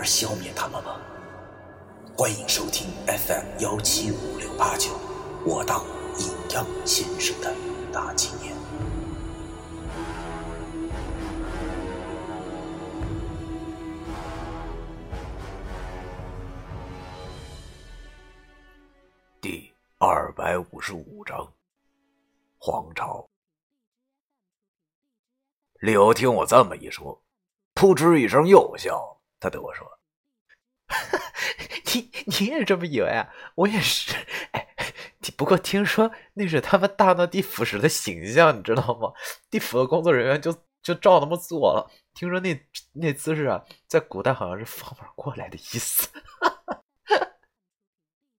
而消灭他们吗？欢迎收听 FM 幺七五六八九，我当阴阳先生的大纪念。第二百五十五章，黄巢。李欧听我这么一说，扑哧一声又笑了。他对我说：“ 你你也这么以为啊？我也是。哎，不过听说那是他们大闹地府时的形象，你知道吗？地府的工作人员就就照那么做了。听说那那姿势啊，在古代好像是放马过来的意思。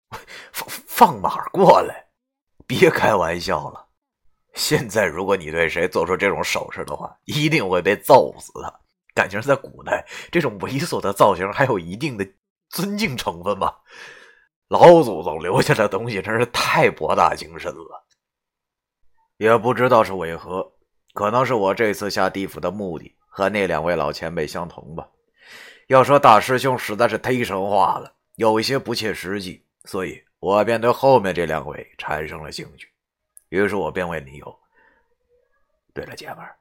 放放马过来？别开玩笑了。”现在，如果你对谁做出这种手势的话，一定会被揍死的。感情在古代，这种猥琐的造型还有一定的尊敬成分吧？老祖宗留下的东西真是太博大精深了。也不知道是为何，可能是我这次下地府的目的和那两位老前辈相同吧。要说大师兄实在是忒神话了，有一些不切实际，所以我便对后面这两位产生了兴趣。于是我便问李友：“对了，姐们儿，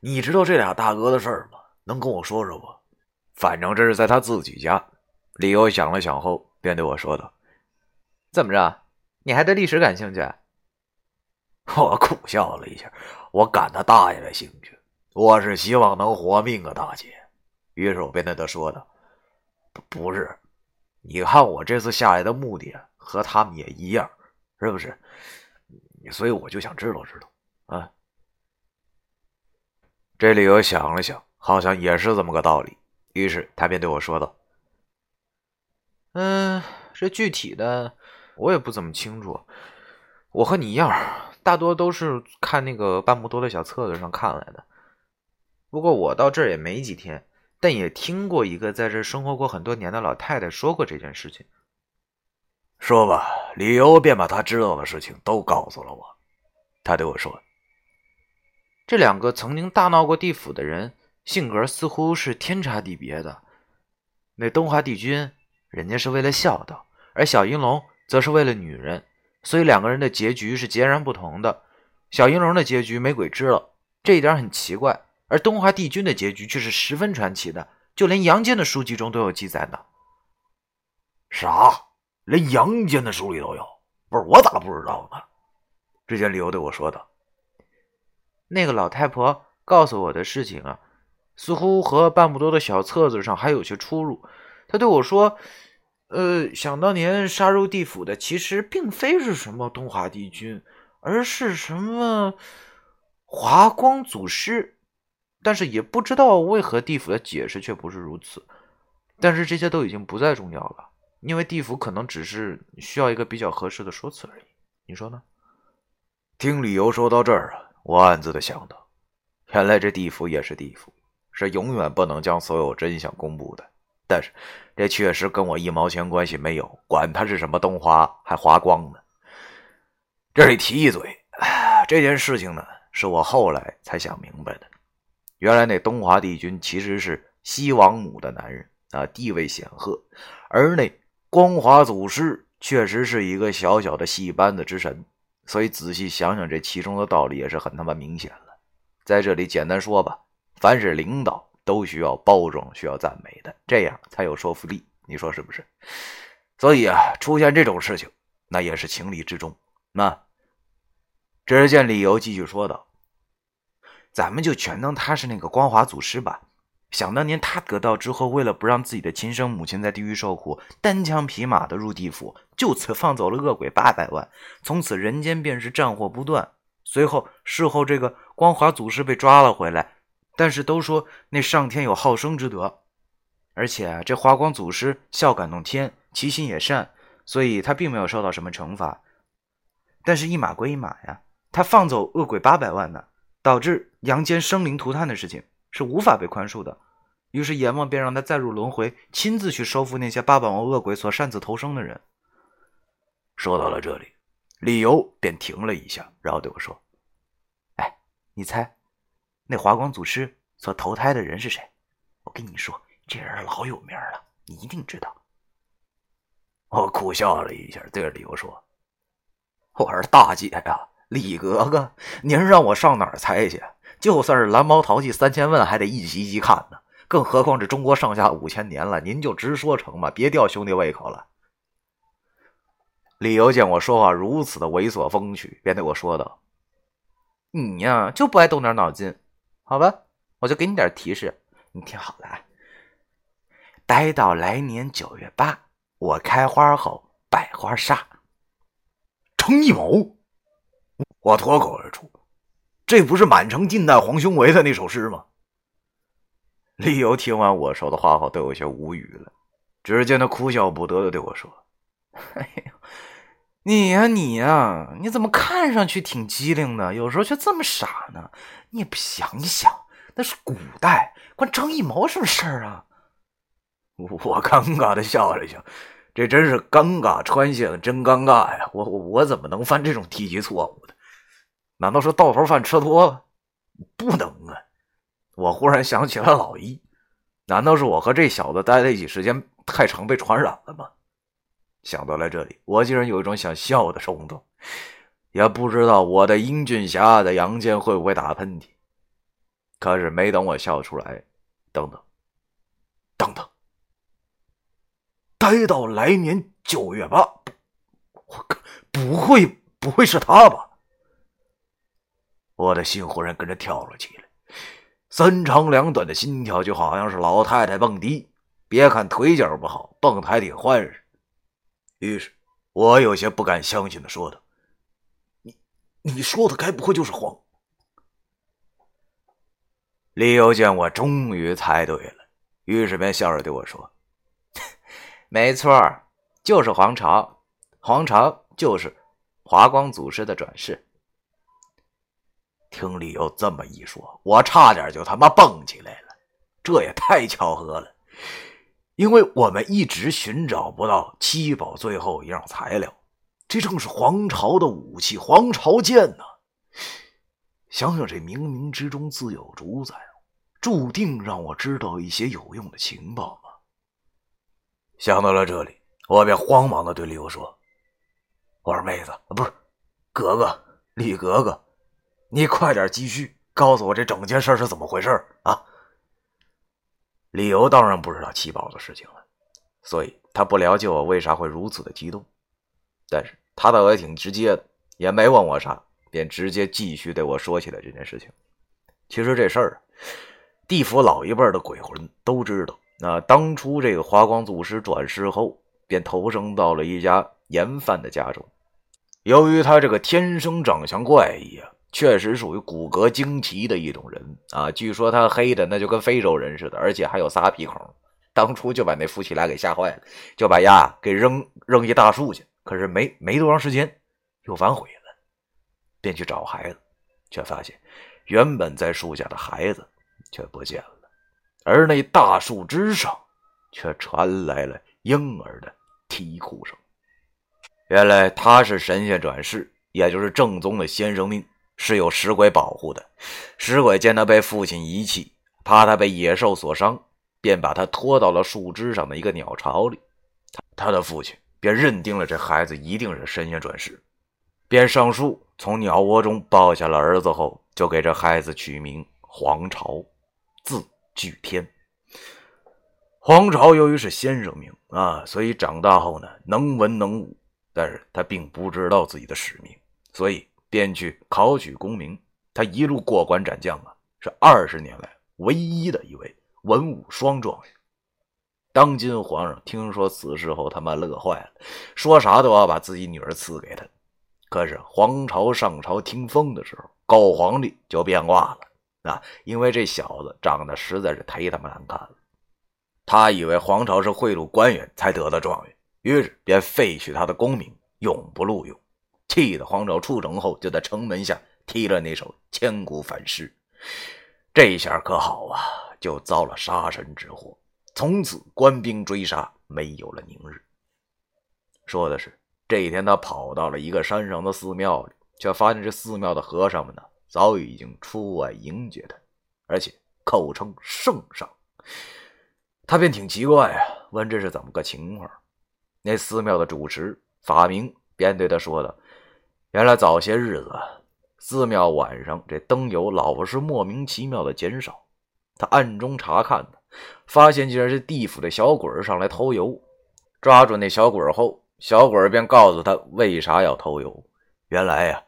你知道这俩大哥的事儿吗？能跟我说说不？反正这是在他自己家。”李友想了想后，便对我说道：“怎么着？你还对历史感兴趣？”我苦笑了一下：“我感他大爷的兴趣！我是希望能活命啊，大姐。”于是我便对他说道：“不，是，你看我这次下来的目的和他们也一样，是不是？”所以我就想知道知道，啊！这里我想了想，好像也是这么个道理。于是他便对我说道：“嗯，这具体的我也不怎么清楚。我和你一样，大多都是看那个半木多的小册子上看来的。不过我到这儿也没几天，但也听过一个在这生活过很多年的老太太说过这件事情。”说吧，李由便把他知道的事情都告诉了我。他对我说：“这两个曾经大闹过地府的人，性格似乎是天差地别的。那东华帝君，人家是为了孝道；而小银龙则是为了女人，所以两个人的结局是截然不同的。小银龙的结局没鬼知了，这一点很奇怪；而东华帝君的结局却是十分传奇的，就连阳间的书籍中都有记载呢。啥？”连阳间的书里都有，不是我咋不知道呢？只见李由对我说道：“那个老太婆告诉我的事情啊，似乎和半不多的小册子上还有些出入。他对我说：‘呃，想当年杀入地府的，其实并非是什么东华帝君，而是什么华光祖师。’但是也不知道为何地府的解释却不是如此。但是这些都已经不再重要了。”因为地府可能只是需要一个比较合适的说辞而已，你说呢？听理由说到这儿啊，我暗自的想到，原来这地府也是地府，是永远不能将所有真相公布的。但是这确实跟我一毛钱关系没有，管他是什么东华还华光呢。这里提一嘴，这件事情呢，是我后来才想明白的。原来那东华帝君其实是西王母的男人啊，地位显赫，而那。光华祖师确实是一个小小的戏班子之神，所以仔细想想，这其中的道理也是很他妈明显了。在这里简单说吧，凡是领导都需要包装、需要赞美的，这样才有说服力。你说是不是？所以啊，出现这种事情，那也是情理之中。那只见李由继续说道：“咱们就全当他是那个光华祖师吧。”想当年，他得道之后，为了不让自己的亲生母亲在地狱受苦，单枪匹马的入地府，就此放走了恶鬼八百万，从此人间便是战火不断。随后，事后这个光华祖师被抓了回来，但是都说那上天有好生之德，而且这华光祖师孝感动天，其心也善，所以他并没有受到什么惩罚。但是，一码归一码呀，他放走恶鬼八百万呢，导致阳间生灵涂炭的事情是无法被宽恕的。于是阎王便让他再入轮回，亲自去收复那些八百万恶鬼所擅自投生的人。说到了这里，李由便停了一下，然后对我说：“哎，你猜，那华光祖师所投胎的人是谁？我跟你说，这人老有名了，你一定知道。”我苦笑了一下，对着李由说：“我说大姐呀，李格格，您让我上哪儿猜去？就算是蓝猫淘气三千问，还得一集一集看呢。”更何况这中国上下五千年了，您就直说成吧，别吊兄弟胃口了。李由见我说话如此的猥琐风趣，便对我说道：“你呀，就不爱动点脑筋，好吧？我就给你点提示，你听好了啊，待到来年九月八，我开花后百花杀，程一谋。”我脱口而出：“这不是满城尽带黄胸围的那首诗吗？”李由听完我说的话后，都有些无语了。只见他哭笑不得的对我说：“ 哎呦，你呀你呀，你怎么看上去挺机灵的，有时候却这么傻呢？你也不想想，那是古代，关张艺谋什么事儿啊？” 我尴尬的笑了笑，这真是尴尬穿线，真尴尬呀！我我我怎么能犯这种低级错误呢？难道是到头饭吃多了？不能啊！我忽然想起了老一，难道是我和这小子待在一起时间太长被传染了吗？想到了这里，我竟然有一种想笑的冲动，也不知道我的英俊侠爱的杨坚会不会打喷嚏。可是没等我笑出来，等等，等等，待到来年九月八，我靠，不会不会是他吧？我的心忽然跟着跳了起来。三长两短的心跳，就好像是老太太蹦迪。别看腿脚不好，蹦的还挺欢实。于是，我有些不敢相信的说道：“你，你说的该不会就是黄？”李由见我终于猜对了，于是便笑着对我说：“没错，就是黄巢。黄巢就是华光祖师的转世。”听李由这么一说，我差点就他妈蹦起来了。这也太巧合了，因为我们一直寻找不到七宝最后一样材料，这正是皇朝的武器——皇朝剑呐。想想这冥冥之中自有主宰，注定让我知道一些有用的情报吗？想到了这里，我便慌忙的对李由说：“我说妹子，不是格格，李格格。”你快点继续告诉我这整件事是怎么回事啊！理由当然不知道七宝的事情了，所以他不了解我为啥会如此的激动。但是他倒也挺直接的，也没问我啥，便直接继续对我说起了这件事情。其实这事儿，地府老一辈的鬼魂都知道。那当初这个华光祖师转世后，便投生到了一家盐贩的家中。由于他这个天生长相怪异啊。确实属于骨骼惊奇的一种人啊！据说他黑的那就跟非洲人似的，而且还有仨鼻孔。当初就把那夫妻俩给吓坏了，就把丫给扔扔一大树去。可是没没多长时间，又反悔了，便去找孩子，却发现原本在树下的孩子却不见了，而那大树枝上却传来了婴儿的啼哭声。原来他是神仙转世，也就是正宗的先生命。是有石鬼保护的。石鬼见他被父亲遗弃，怕他被野兽所伤，便把他拖到了树枝上的一个鸟巢里。他的父亲便认定了这孩子一定是神仙转世，便上树从鸟窝中抱下了儿子后，就给这孩子取名黄巢，字巨天。黄巢由于是先生命啊，所以长大后呢能文能武，但是他并不知道自己的使命，所以。便去考取功名，他一路过关斩将啊，是二十年来唯一的一位文武双状元。当今皇上听说此事后，他妈乐坏了，说啥都要把自己女儿赐给他。可是皇朝上朝听风的时候，高皇帝就变卦了啊，因为这小子长得实在是忒他妈难看了。他以为皇朝是贿赂官员才得的状元，于是便废去他的功名，永不录用。气得皇朝出城后，就在城门下踢了那首千古反诗。这下可好啊，就遭了杀身之祸。从此官兵追杀，没有了宁日。说的是这一天，他跑到了一个山上的寺庙里，却发现这寺庙的和尚们呢，早已经出外迎接他，而且口称圣上。他便挺奇怪啊，问这是怎么个情况。那寺庙的主持法明便对他说道：“原来早些日子，寺庙晚上这灯油老是莫名其妙的减少。他暗中查看呢，发现竟然是地府的小鬼上来偷油。抓住那小鬼后，小鬼便告诉他为啥要偷油。原来呀，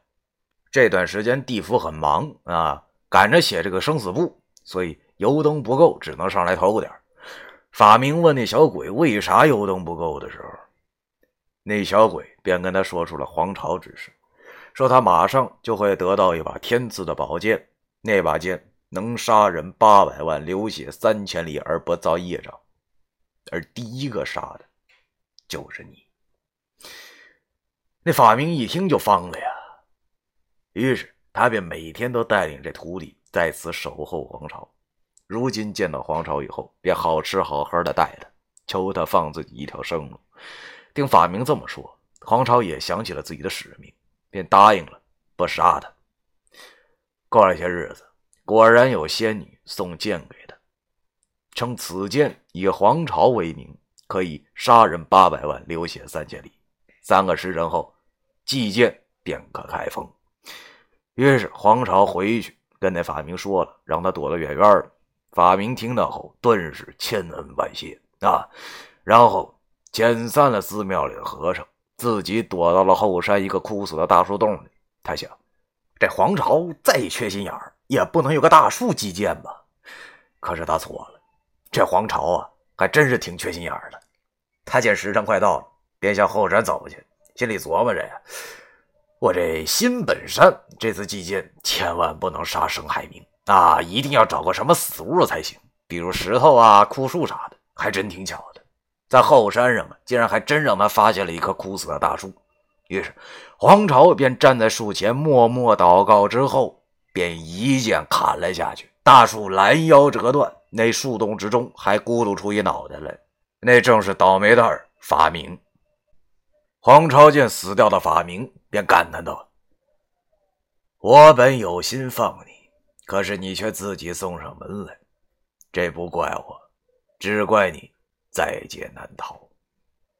这段时间地府很忙啊，赶着写这个生死簿，所以油灯不够，只能上来偷点法明问那小鬼为啥油灯不够的时候，那小鬼便跟他说出了皇朝之事，说他马上就会得到一把天赐的宝剑，那把剑能杀人八百万，流血三千里而不遭业障，而第一个杀的就是你。那法明一听就疯了呀，于是他便每天都带领这徒弟在此守候皇朝。如今见到皇朝以后，便好吃好喝的待他，求他放自己一条生路。听法明这么说，皇朝也想起了自己的使命，便答应了不杀他。过了些日子，果然有仙女送剑给他，称此剑以皇朝为名，可以杀人八百万，流血三千里。三个时辰后，祭剑便可开封。于是皇朝回去跟那法明说了，让他躲得远远的。法明听到后，顿时千恩万谢啊！然后遣散了寺庙里的和尚，自己躲到了后山一个枯死的大树洞里。他想，这皇朝再缺心眼儿，也不能有个大树祭剑吧？可是他错了，这皇朝啊，还真是挺缺心眼儿的。他见时辰快到了，便向后山走去，心里琢磨着呀：我这新本山这次祭剑，千万不能杀生害命。啊，一定要找个什么死物才行，比如石头啊、枯树啥的。还真挺巧的，在后山上啊，竟然还真让他发现了一棵枯死的大树。于是，黄巢便站在树前默默祷告，之后便一剑砍了下去。大树拦腰折断，那树洞之中还咕噜出一脑袋来，那正是倒霉蛋法明。黄巢见死掉的法明，便感叹道：“我本有心放你。”可是你却自己送上门来，这不怪我，只怪你在劫难逃。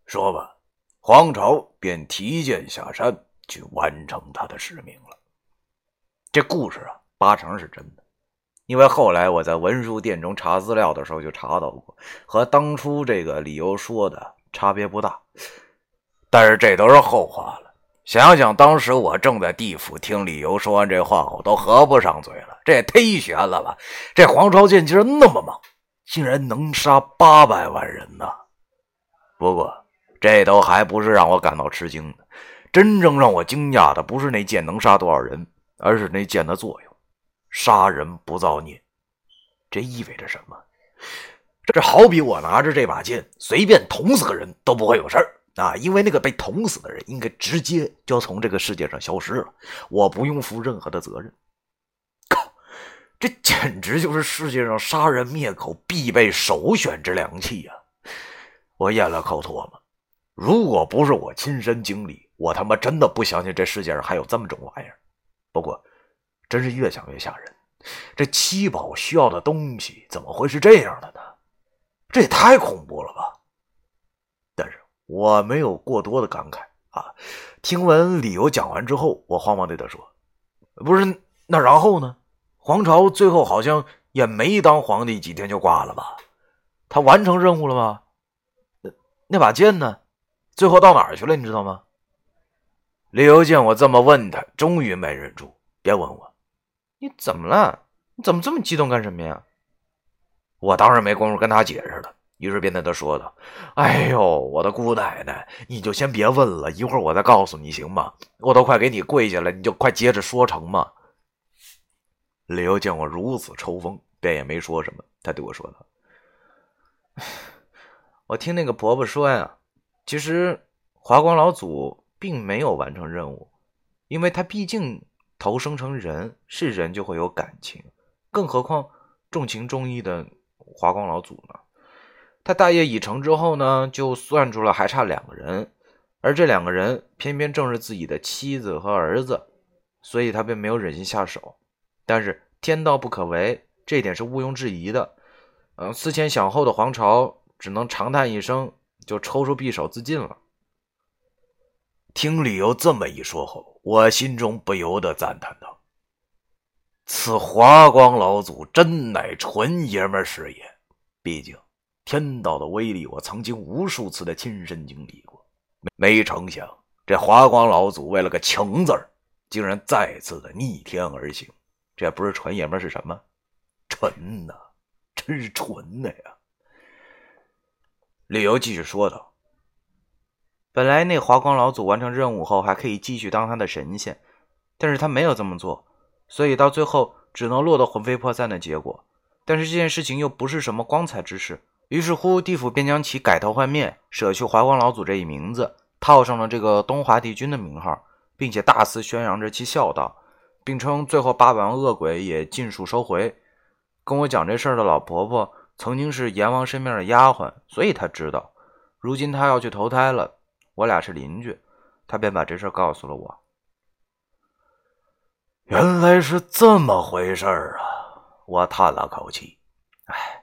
说吧，黄巢便提剑下山去完成他的使命了。这故事啊，八成是真的，因为后来我在文书店中查资料的时候就查到过，和当初这个理由说的差别不大。但是这都是后话了。想想当时我正在地府听理由说完这话我，都合不上嘴了。这也忒悬了吧！这黄巢剑竟然那么猛，竟然能杀八百万人呢！不过这都还不是让我感到吃惊的，真正让我惊讶的不是那剑能杀多少人，而是那剑的作用——杀人不造孽。这意味着什么？这好比我拿着这把剑，随便捅死个人都不会有事儿。啊，因为那个被捅死的人应该直接就从这个世界上消失了，我不用负任何的责任。这简直就是世界上杀人灭口必备首选之良器呀！我咽了口唾沫，如果不是我亲身经历，我他妈真的不相信这世界上还有这么种玩意儿。不过，真是越想越吓人，这七宝需要的东西怎么会是这样的呢？这也太恐怖了吧！但是我没有过多的感慨啊，听闻理由讲完之后，我慌忙对他说：“不是，那然后呢？黄巢最后好像也没当皇帝几天就挂了吧？他完成任务了吗？那那把剑呢？最后到哪儿去了？你知道吗？”李由见我这么问他，终于没忍住，别问我：“你怎么了？你怎么这么激动干什么呀？”我当然没工夫跟他解释了。于是便对他说道：“哎呦，我的姑奶奶，你就先别问了，一会儿我再告诉你，行吗？我都快给你跪下了，你就快接着说成吗？”李由见我如此抽风，便也没说什么。他对我说道：“我听那个婆婆说呀，其实华光老祖并没有完成任务，因为他毕竟投生成人，是人就会有感情，更何况重情重义的华光老祖呢？他大业已成之后呢，就算出了还差两个人，而这两个人偏偏正是自己的妻子和儿子，所以他便没有忍心下手。但是天道不可违，这点是毋庸置疑的。嗯，思前想后的黄巢只能长叹一声，就抽出匕首自尽了。听李由这么一说后，我心中不由得赞叹道：“此华光老祖真乃纯爷们儿是也。毕竟。”天道的威力，我曾经无数次的亲身经历过。没成想，这华光老祖为了个情字儿，竟然再次的逆天而行。这不是纯爷们是什么？纯呐，真是纯的呀！李由继续说道：“本来那华光老祖完成任务后，还可以继续当他的神仙，但是他没有这么做，所以到最后只能落得魂飞魄散的结果。但是这件事情又不是什么光彩之事。”于是乎，地府便将其改头换面，舍去华光老祖这一名字，套上了这个东华帝君的名号，并且大肆宣扬着其孝道，并称最后八百万恶鬼也尽数收回。跟我讲这事儿的老婆婆曾经是阎王身边的丫鬟，所以她知道。如今她要去投胎了，我俩是邻居，她便把这事告诉了我。原来是这么回事儿啊！我叹了口气，唉。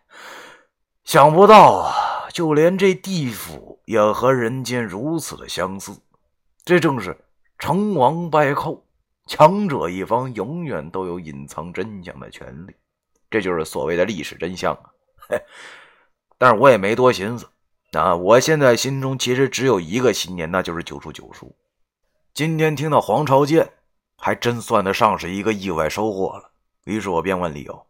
想不到啊，就连这地府也和人间如此的相似。这正是成王败寇，强者一方永远都有隐藏真相的权利。这就是所谓的历史真相啊！但是我也没多寻思啊。我现在心中其实只有一个信念，那就是九叔九叔。今天听到黄朝剑，还真算得上是一个意外收获了。于是我便问李由：“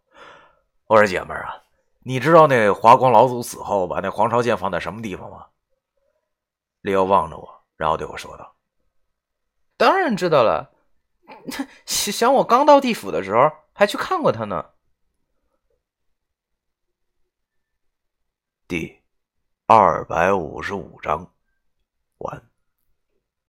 我说姐们儿啊。”你知道那华光老祖死后把那黄朝剑放在什么地方吗？李由望着我，然后对我说道：“当然知道了，想我刚到地府的时候还去看过他呢。”第二百五十五章完。